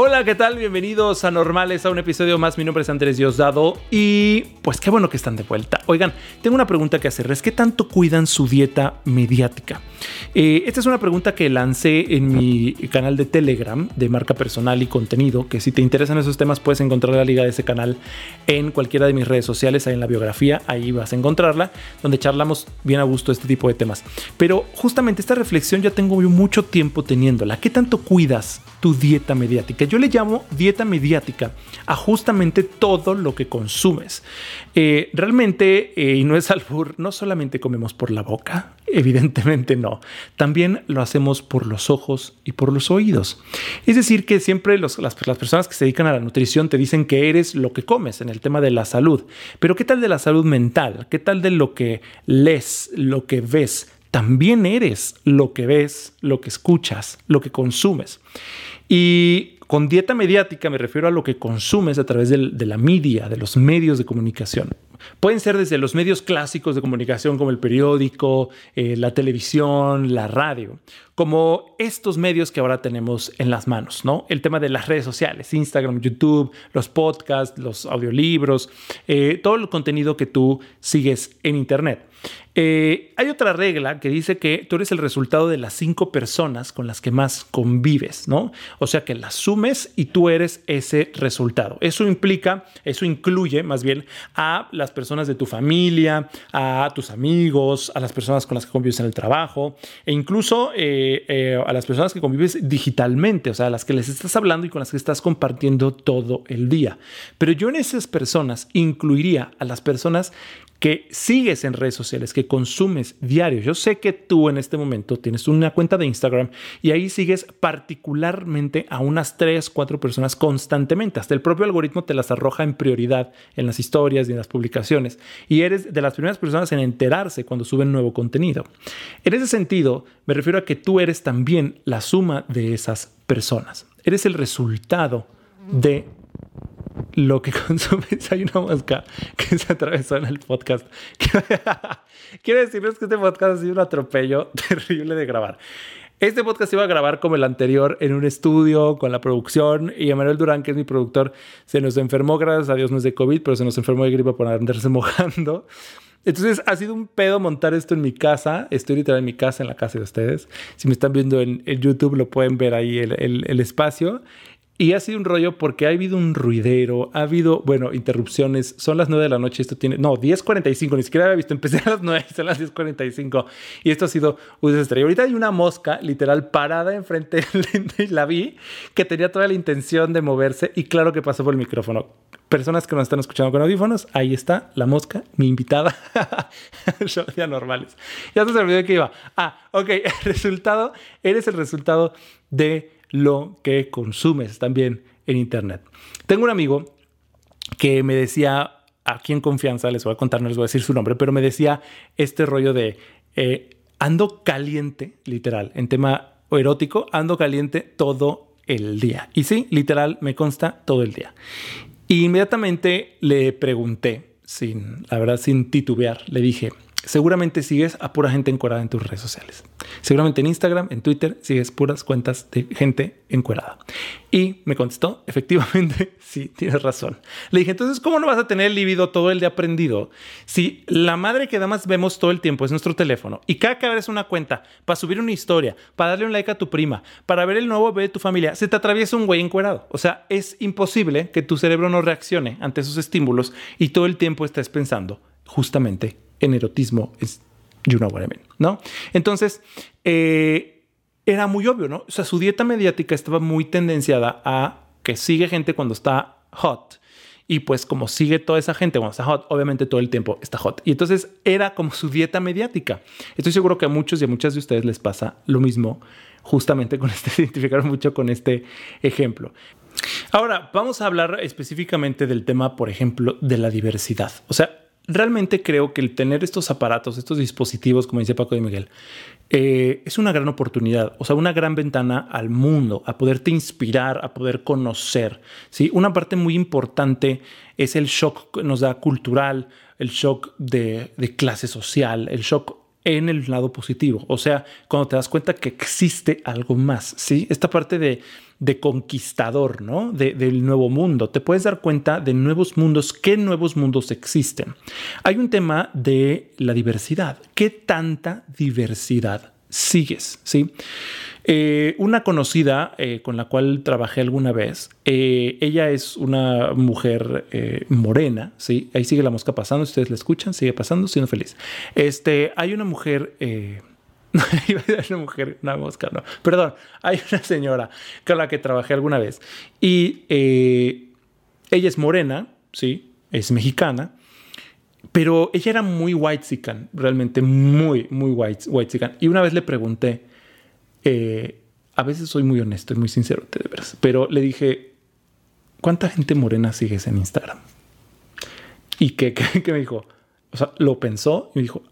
Hola, ¿qué tal? Bienvenidos a Normales, a un episodio más. Mi nombre es Andrés Diosdado y pues qué bueno que están de vuelta. Oigan, tengo una pregunta que hacerles. ¿Qué tanto cuidan su dieta mediática? Eh, esta es una pregunta que lancé en mi canal de Telegram de marca personal y contenido, que si te interesan esos temas puedes encontrar la liga de ese canal en cualquiera de mis redes sociales, ahí en la biografía, ahí vas a encontrarla, donde charlamos bien a gusto este tipo de temas. Pero justamente esta reflexión ya tengo mucho tiempo teniéndola. ¿Qué tanto cuidas tu dieta mediática? Yo le llamo dieta mediática a justamente todo lo que consumes. Eh, realmente, eh, y no es albur, no solamente comemos por la boca, evidentemente no, también lo hacemos por los ojos y por los oídos. Es decir, que siempre las, las personas que se dedican a la nutrición te dicen que eres lo que comes en el tema de la salud, pero ¿qué tal de la salud mental? ¿Qué tal de lo que lees, lo que ves? También eres lo que ves, lo que escuchas, lo que consumes. Y con dieta mediática me refiero a lo que consumes a través de la media, de los medios de comunicación. Pueden ser desde los medios clásicos de comunicación como el periódico, eh, la televisión, la radio, como estos medios que ahora tenemos en las manos, ¿no? El tema de las redes sociales, Instagram, YouTube, los podcasts, los audiolibros, eh, todo el contenido que tú sigues en Internet. Eh, hay otra regla que dice que tú eres el resultado de las cinco personas con las que más convives, ¿no? O sea que las sumes y tú eres ese resultado. Eso implica, eso incluye más bien a las personas de tu familia, a tus amigos, a las personas con las que convives en el trabajo e incluso eh, eh, a las personas que convives digitalmente, o sea, a las que les estás hablando y con las que estás compartiendo todo el día. Pero yo en esas personas incluiría a las personas que sigues en redes sociales, que consumes diario. Yo sé que tú en este momento tienes una cuenta de Instagram y ahí sigues particularmente a unas 3, 4 personas constantemente. Hasta el propio algoritmo te las arroja en prioridad en las historias y en las publicaciones. Y eres de las primeras personas en enterarse cuando suben nuevo contenido. En ese sentido, me refiero a que tú eres también la suma de esas personas. Eres el resultado de lo que consumes. Hay una mosca que se atravesó en el podcast. Quiero decirles que este podcast ha sido un atropello terrible de grabar. Este podcast iba a grabar como el anterior en un estudio con la producción y Emanuel Durán, que es mi productor, se nos enfermó, gracias a Dios no es de COVID, pero se nos enfermó de gripa por andarse mojando. Entonces ha sido un pedo montar esto en mi casa. Estoy literal en mi casa, en la casa de ustedes. Si me están viendo en, YouTube, lo pueden ver ahí el, el, el espacio. Y ha sido un rollo porque ha habido un ruidero, ha habido, bueno, interrupciones. Son las 9 de la noche, esto tiene, no, 10.45, ni siquiera había visto, empecé a las 9, son las 10.45. Y esto ha sido un desastre. Y ahorita hay una mosca literal parada enfrente de la vi que tenía toda la intención de moverse y claro que pasó por el micrófono. Personas que nos están escuchando con audífonos, ahí está la mosca, mi invitada. Yo ya normales. Ya se olvidó de que iba. Ah, ok, el resultado, eres el resultado de lo que consumes también en Internet. Tengo un amigo que me decía, aquí en confianza, les voy a contar, no les voy a decir su nombre, pero me decía este rollo de eh, ando caliente, literal, en tema erótico, ando caliente todo el día. Y sí, literal, me consta todo el día. Y inmediatamente le pregunté, sin, la verdad, sin titubear, le dije, seguramente sigues a pura gente encuerada en tus redes sociales. Seguramente en Instagram, en Twitter, sigues puras cuentas de gente encuerada. Y me contestó, efectivamente, sí, tienes razón. Le dije, entonces, ¿cómo no vas a tener el libido todo el día aprendido? Si la madre que más vemos todo el tiempo es nuestro teléfono y cada que abres una cuenta para subir una historia, para darle un like a tu prima, para ver el nuevo bebé de tu familia, se te atraviesa un güey encuerado. O sea, es imposible que tu cerebro no reaccione ante esos estímulos y todo el tiempo estés pensando justamente en erotismo es you know what I mean, ¿no? Entonces, eh, era muy obvio, ¿no? O sea, su dieta mediática estaba muy tendenciada a que sigue gente cuando está hot. Y pues como sigue toda esa gente cuando está hot, obviamente todo el tiempo está hot. Y entonces era como su dieta mediática. Estoy seguro que a muchos y a muchas de ustedes les pasa lo mismo justamente con este, identificaron mucho con este ejemplo. Ahora, vamos a hablar específicamente del tema, por ejemplo, de la diversidad. O sea, realmente creo que el tener estos aparatos, estos dispositivos, como dice Paco de Miguel, eh, es una gran oportunidad, o sea, una gran ventana al mundo, a poderte inspirar, a poder conocer. ¿sí? Una parte muy importante es el shock que nos da cultural, el shock de, de clase social, el shock en el lado positivo. O sea, cuando te das cuenta que existe algo más, ¿sí? Esta parte de, de conquistador, ¿no? del nuevo mundo. Te puedes dar cuenta de nuevos mundos, qué nuevos mundos existen. Hay un tema de la diversidad. ¿Qué tanta diversidad sigues? ¿Sí? Eh, una conocida eh, con la cual trabajé alguna vez, eh, ella es una mujer morena, ¿sí? Ahí sigue la mosca pasando, ustedes la escuchan, sigue pasando, siendo feliz. Este, hay una mujer... iba a una mujer, una mosca, no. Perdón, hay una señora con la que trabajé alguna vez y ella es morena, ¿sí? Es mexicana, pero ella era muy white realmente muy, muy white, white Y una vez le pregunté, eh, a veces soy muy honesto y muy sincero, de veras, pero le dije, ¿cuánta gente morena sigues en Instagram? Y que, me dijo, o sea, lo pensó y me dijo,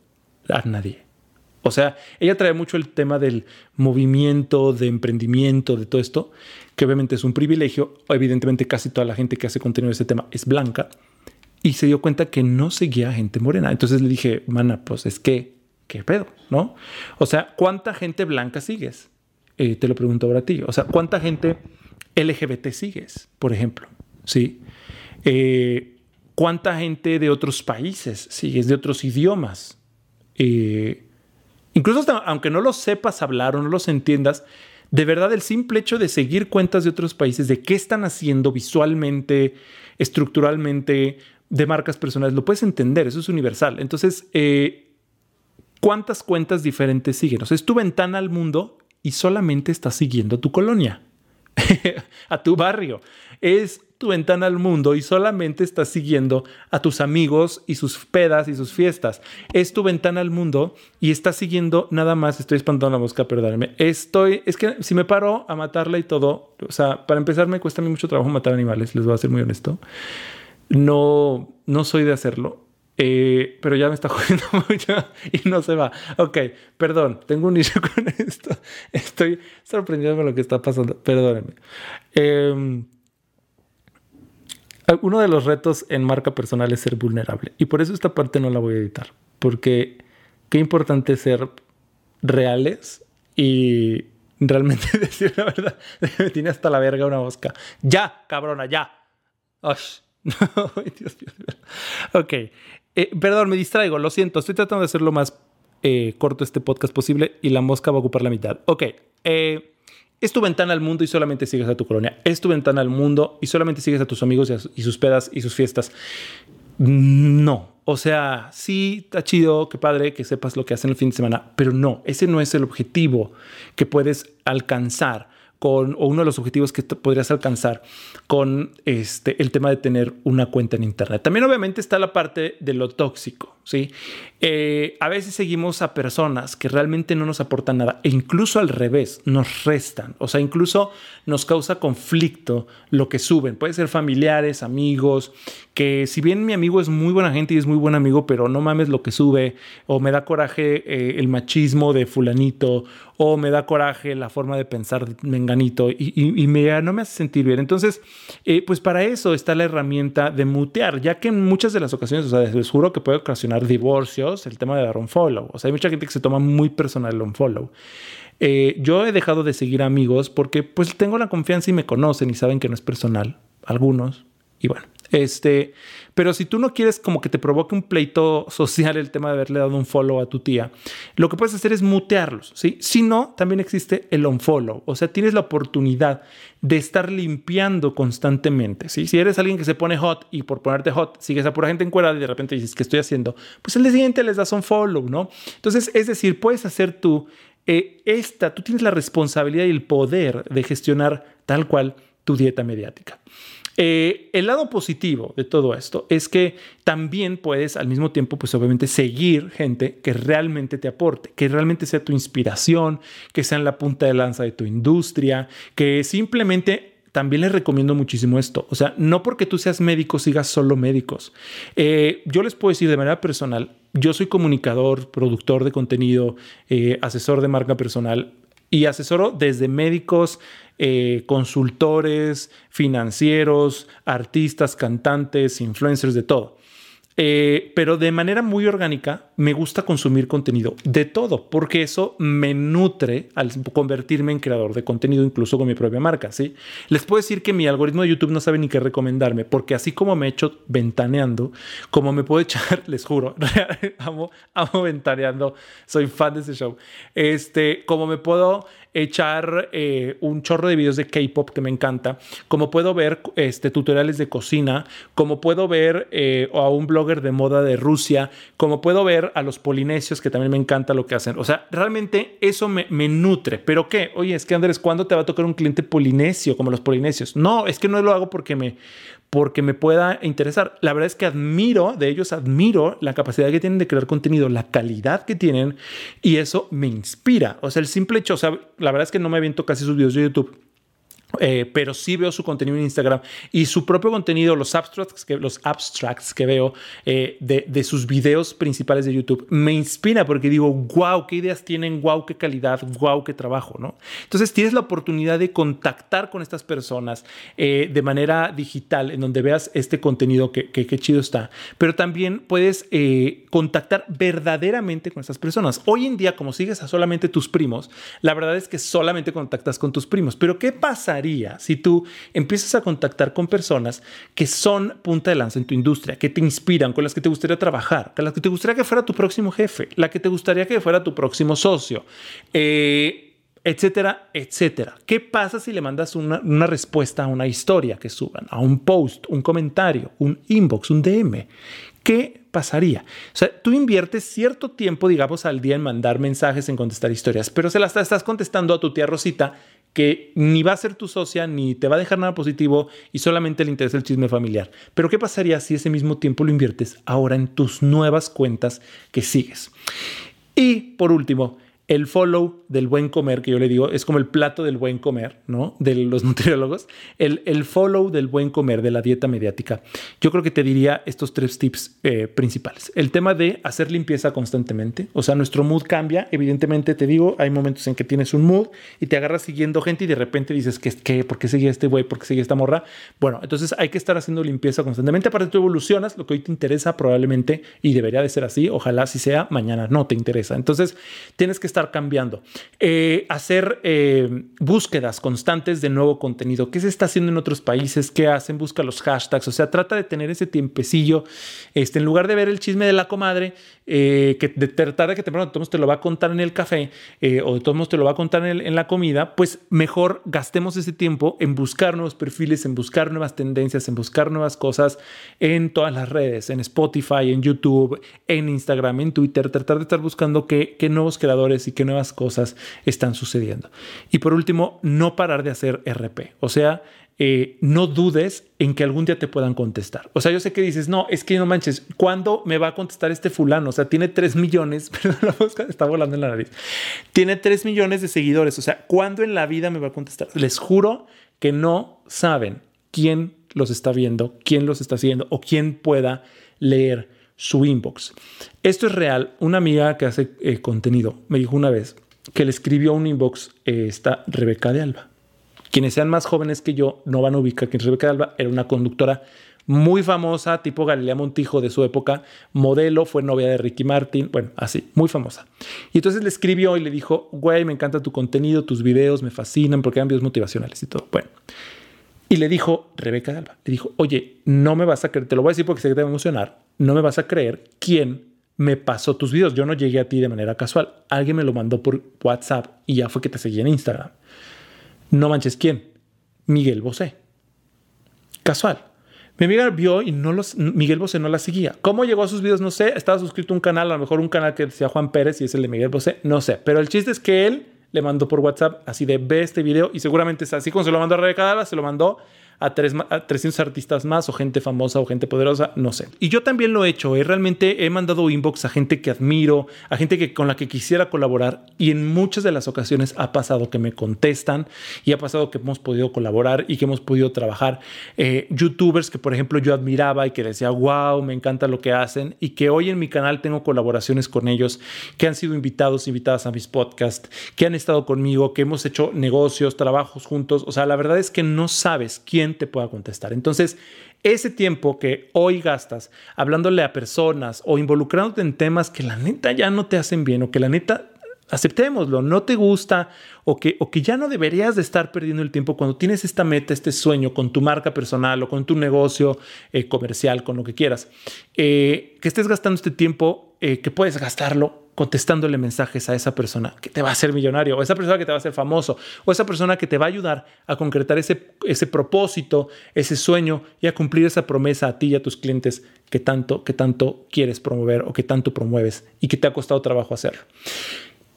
a nadie. O sea, ella trae mucho el tema del movimiento, de emprendimiento, de todo esto, que obviamente es un privilegio. Evidentemente, casi toda la gente que hace contenido de ese tema es blanca. Y se dio cuenta que no seguía gente morena. Entonces le dije, mana, pues es que ¿qué pedo? ¿No? O sea, ¿cuánta gente blanca sigues? Eh, te lo pregunto ahora a ti. O sea, ¿cuánta gente LGBT sigues, por ejemplo? ¿Sí? Eh, ¿Cuánta gente de otros países sigues, de otros idiomas? Eh, incluso aunque no lo sepas hablar o no los entiendas, de verdad el simple hecho de seguir cuentas de otros países, de qué están haciendo visualmente, estructuralmente, de marcas personales, lo puedes entender, eso es universal. Entonces, cuántas cuentas diferentes siguen. O sea, es tu ventana al mundo y solamente estás siguiendo a tu colonia, a tu barrio. Es tu ventana al mundo y solamente estás siguiendo a tus amigos y sus pedas y sus fiestas. Es tu ventana al mundo y estás siguiendo nada más. Estoy espantando la mosca, perdóname. Estoy, es que si me paro a matarla y todo, o sea, para empezar me cuesta mucho trabajo matar animales, les voy a ser muy honesto. No, no soy de hacerlo. Eh, pero ya me está jodiendo mucho y no se va. Ok, perdón, tengo un issue con esto. Estoy sorprendido con lo que está pasando. Perdónenme. Em, uno de los retos en marca personal es ser vulnerable. Y por eso esta parte no la voy a editar. Porque qué importante ser reales y realmente decir la verdad. Me tiene hasta la verga una mosca. Ya, cabrona, ya. Dios mío. Ok. Eh, perdón, me distraigo, lo siento. Estoy tratando de hacer lo más eh, corto este podcast posible y la mosca va a ocupar la mitad. Ok. Eh, es tu ventana al mundo y solamente sigues a tu colonia. Es tu ventana al mundo y solamente sigues a tus amigos y, sus pedas y sus fiestas. No. O sea, sí, está chido, qué padre que sepas lo que hacen el fin de semana, pero no, ese no es el objetivo que puedes alcanzar con, o uno de los objetivos que podrías alcanzar con este, el tema de tener una cuenta en Internet. También obviamente está la parte de lo tóxico, ¿sí? Eh, a veces seguimos a personas que realmente no nos aportan nada e incluso al revés, nos restan, o sea, incluso nos causa conflicto lo que suben. Puede ser familiares, amigos, que si bien mi amigo es muy buena gente y es muy buen amigo, pero no mames lo que sube, o me da coraje eh, el machismo de fulanito, o me da coraje la forma de pensar de menganito y, me, no me hace sentir bien. Entonces, eh, pues para eso está la herramienta de mutear, ya que en muchas de las ocasiones, o sea, les juro que puede ocasionar divorcios el tema de dar un follow. O sea, hay mucha gente que se toma muy personal el unfollow. Eh, yo he dejado de seguir amigos porque pues tengo la confianza y me conocen y saben que no es personal, algunos. Y bueno, este, pero si tú no quieres como que te provoque un pleito social el tema de haberle dado un follow a tu tía, lo que puedes hacer es mutearlos, ¿sí? Si no, también existe el unfollow, o sea, tienes la oportunidad de estar limpiando constantemente, ¿sí? Si eres alguien que se pone hot y por ponerte hot sigues a pura gente encuerada y de repente dices, ¿qué estoy haciendo? Pues el día siguiente les das un follow, ¿no? Entonces, es decir, puedes hacer tú eh, esta, tú tienes la responsabilidad y el poder de gestionar tal cual tu dieta mediática. Eh, el lado positivo de todo esto es que también puedes al mismo tiempo, pues obviamente, seguir gente que realmente te aporte, que realmente sea tu inspiración, que sea en la punta de lanza de tu industria, que simplemente también les recomiendo muchísimo esto. O sea, no porque tú seas médico sigas solo médicos. Eh, yo les puedo decir de manera personal, yo soy comunicador, productor de contenido, eh, asesor de marca personal y asesoro desde médicos, eh, consultores, financieros, artistas, cantantes, influencers, de todo. Eh, pero de manera muy orgánica, me gusta consumir contenido de todo, porque eso me nutre al convertirme en creador de contenido, incluso con mi propia marca, ¿sí? Les puedo decir que mi algoritmo de YouTube no sabe ni qué recomendarme, porque así como me he hecho ventaneando, como me puedo echar, les juro, amo, amo ventaneando, soy fan de ese show, este, como me puedo echar eh, un chorro de videos de K-pop que me encanta, como puedo ver este, tutoriales de cocina, como puedo ver eh, a un blogger de moda de Rusia, como puedo ver a los polinesios que también me encanta lo que hacen. O sea, realmente eso me, nutre. Pero qué, oye, es que Andrés, ¿cuándo te va a tocar un cliente polinesio como los polinesios? No, es que no lo hago porque me, porque me pueda interesar. La verdad es que admiro, de ellos admiro la capacidad que tienen de crear contenido, la calidad que tienen y eso me inspira. O sea, el simple hecho, o sea, la verdad es que no me aviento casi sus videos de YouTube eh, pero sí veo su contenido en Instagram y su propio contenido, los abstracts que, los abstracts que veo eh, de, de, sus videos principales de YouTube, me inspira porque digo, wow, qué ideas tienen, wow, qué calidad, wow, qué trabajo, ¿no? Entonces tienes la oportunidad de contactar con estas personas eh, de manera digital, en donde veas este contenido que, que, chido está, pero también puedes contactar verdaderamente con estas personas. Hoy en día, como sigues a solamente tus primos, la verdad es que solamente contactas con tus primos, pero ¿qué si tú empiezas a contactar con personas que son punta de lanza en tu industria, que te inspiran, con las que te gustaría trabajar, con las que te gustaría que fuera tu próximo jefe, la que te gustaría que fuera tu próximo socio? Eh, etcétera, etcétera. ¿Qué pasa si le mandas una, una, respuesta a una historia que suban, a un post, un comentario, un inbox, un DM? ¿Qué pasaría? O sea, tú inviertes cierto tiempo, digamos, al día en mandar mensajes, en contestar historias, pero se las estás contestando a tu tía Rosita que ni va a ser tu socia, ni te va a dejar nada positivo y solamente le interesa el chisme familiar. Pero ¿qué pasaría si ese mismo tiempo lo inviertes ahora en tus nuevas cuentas que sigues? Y por último, el follow del buen comer, que yo le digo, es como el plato del buen comer, ¿no? De los nutriólogos. El, el follow del buen comer, de la dieta mediática. Yo creo que te diría estos tres tips eh, principales. El tema de hacer limpieza constantemente. O sea, nuestro mood cambia. Evidentemente, te digo, hay momentos en que tienes un mood y te agarras siguiendo gente y de repente dices, ¿qué? qué ¿Por qué sigue este güey? ¿Por qué sigue esta morra? Bueno, entonces hay que estar haciendo limpieza constantemente. Aparte, tú evolucionas. Lo que hoy te interesa probablemente, y debería de ser así, ojalá si sea, mañana no te interesa. Entonces, tienes que estar cambiando. Eh, hacer eh, búsquedas constantes de nuevo contenido. ¿Qué se está haciendo en otros países? ¿Qué hacen? Busca los hashtags. O sea, trata de tener ese tiempecillo. Este, en lugar de ver el chisme de la comadre, eh, que de tarde que temprano de te lo va a contar en el café o de todos modos te lo va a contar en, la comida, pues mejor gastemos ese tiempo en buscar nuevos perfiles, en buscar nuevas tendencias, en buscar nuevas cosas en todas las redes, en Spotify, en YouTube, en Instagram, en Twitter, tratar de estar buscando qué nuevos creadores y qué nuevas cosas están sucediendo. Y por último, no parar de hacer RP. O sea, eh, no dudes en que algún día te puedan contestar. O sea, yo sé que dices, no, es que no manches, ¿cuándo me va a contestar este fulano? O sea, tiene 3 millones, pero la está volando en la nariz. Tiene 3 millones de seguidores. O sea, ¿cuándo en la vida me va a contestar? Les juro que no saben quién los está viendo, quién los está haciendo o quién pueda leer su inbox. Esto es real. Una amiga que hace eh, contenido me dijo una vez que le escribió un inbox eh, esta Rebeca de Alba. Quienes sean más jóvenes que yo no van a ubicar que Rebeca de Alba era una conductora muy famosa, tipo Galilea Montijo de su época, modelo, fue novia de Ricky Martin, bueno, así, muy famosa. Y entonces le escribió y le dijo, güey, me encanta tu contenido, tus videos me fascinan porque eran videos motivacionales y todo. Bueno, y le dijo Rebeca de le dijo, oye, no me vas a creer, te lo voy a decir porque sé que te va a emocionar, no me vas a creer quién me pasó tus videos. Yo no llegué a ti de manera casual. Alguien me lo mandó por WhatsApp y ya fue que te seguí en Instagram. No manches, ¿quién? Miguel Bosé. Casual. Mi amiga vio y no los, Miguel Bosé no la seguía. ¿Cómo llegó a sus videos? No sé. Estaba suscrito a un canal, a lo mejor un canal que decía Juan Pérez y es el de Miguel Bosé. No sé. Pero el chiste es que él le mandó por WhatsApp así de ve este video y seguramente es así como se lo mandó a Rebeca se lo mandó a, tres, 300 artistas más o gente famosa o gente poderosa, no sé. Y yo también lo he hecho, ¿eh? realmente he mandado inbox a gente que admiro, a gente que, con la que quisiera colaborar y en muchas de las ocasiones ha pasado que me contestan y ha pasado que hemos podido colaborar y que hemos podido trabajar. Eh, youtubers que por ejemplo yo admiraba y que decía, wow, me encanta lo que hacen y que hoy en mi canal tengo colaboraciones con ellos, que han sido invitados, invitadas a mis podcasts, que han estado conmigo, que hemos hecho negocios, trabajos juntos. O sea, la verdad es que no sabes quién te pueda contestar. Entonces, ese tiempo que hoy gastas hablándole a personas o involucrándote en temas que la neta ya no te hacen bien o que la neta aceptémoslo, no te gusta o que, o que ya no deberías de estar perdiendo el tiempo cuando tienes esta meta, este sueño con tu marca personal o con tu negocio eh, comercial, con lo que quieras, eh, que estés gastando este tiempo, eh, que puedes gastarlo contestándole mensajes a esa persona que te va a hacer millonario, o esa persona que te va a hacer famoso, o esa persona que te va a ayudar a concretar ese, ese propósito, ese sueño y a cumplir esa promesa a ti y a tus clientes que tanto, que tanto quieres promover o que tanto promueves y que te ha costado trabajo hacerlo.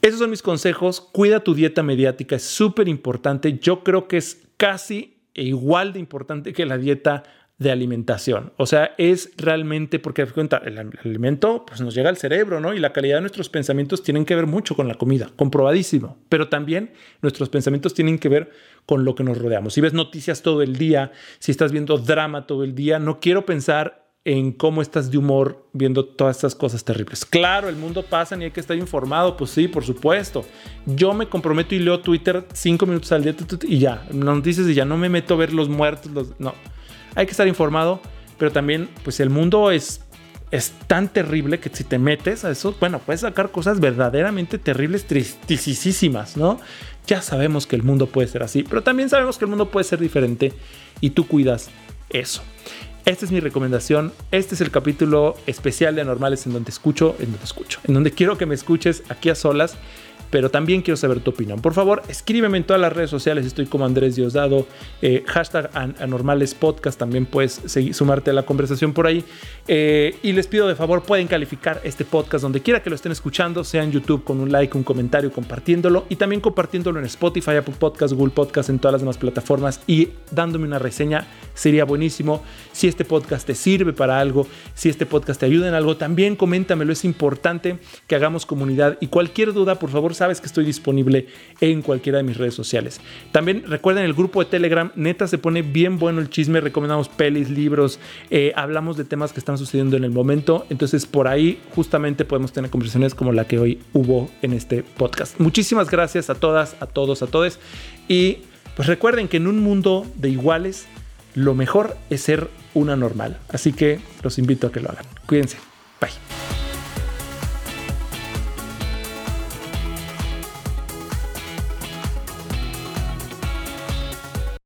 Esos son mis consejos. Cuida tu dieta mediática, es súper importante. Yo creo que es casi igual de importante que la dieta de alimentación. O sea, es realmente porque cuenta, el alimento pues, nos llega al cerebro, ¿no? Y la calidad de nuestros pensamientos tienen que ver mucho con la comida, comprobadísimo. Pero también nuestros pensamientos tienen que ver con lo que nos rodeamos. Si ves noticias todo el día, si estás viendo drama todo el día, no quiero pensar en cómo estás de humor viendo todas estas cosas terribles. Claro, el mundo pasa y hay que estar informado, pues sí, por supuesto. Yo me comprometo y leo Twitter cinco minutos al día y ya, noticias y ya no me meto a ver los muertos, no. Hay que estar informado, pero también, pues el mundo es, es tan terrible que si te metes a eso, bueno, puedes sacar cosas verdaderamente terribles, tristísimas, ¿no? Ya sabemos que el mundo puede ser así, pero también sabemos que el mundo puede ser diferente y tú cuidas eso. Esta es mi recomendación. Este es el capítulo especial de Anormales en donde escucho, en donde escucho, en donde quiero que me escuches aquí a solas pero también quiero saber tu opinión. Por favor, escríbeme en todas las redes sociales, estoy como Andrés Diosdado, eh, hashtag anormales podcast, también puedes sumarte a la conversación por ahí. Eh, y les pido de favor, pueden calificar este podcast donde quiera que lo estén escuchando, sea en YouTube con un like, un comentario, compartiéndolo y también compartiéndolo en Spotify, Apple Podcast, Google Podcast, en todas las demás plataformas y dándome una reseña sería buenísimo. Si este podcast te sirve para algo, si este podcast te ayuda en algo, también coméntamelo, es importante que hagamos comunidad y cualquier duda, por favor, sabes que estoy disponible en cualquiera de mis redes sociales. También recuerden el grupo de Telegram, neta se pone bien bueno el chisme, recomendamos pelis, libros, eh, hablamos de temas que están sucediendo en el momento, entonces por ahí justamente podemos tener conversaciones como la que hoy hubo en este podcast. Muchísimas gracias a todas, a todos, a todos y pues recuerden que en un mundo de iguales, lo mejor es ser una normal. Así que los invito a que lo hagan. Cuídense. Bye.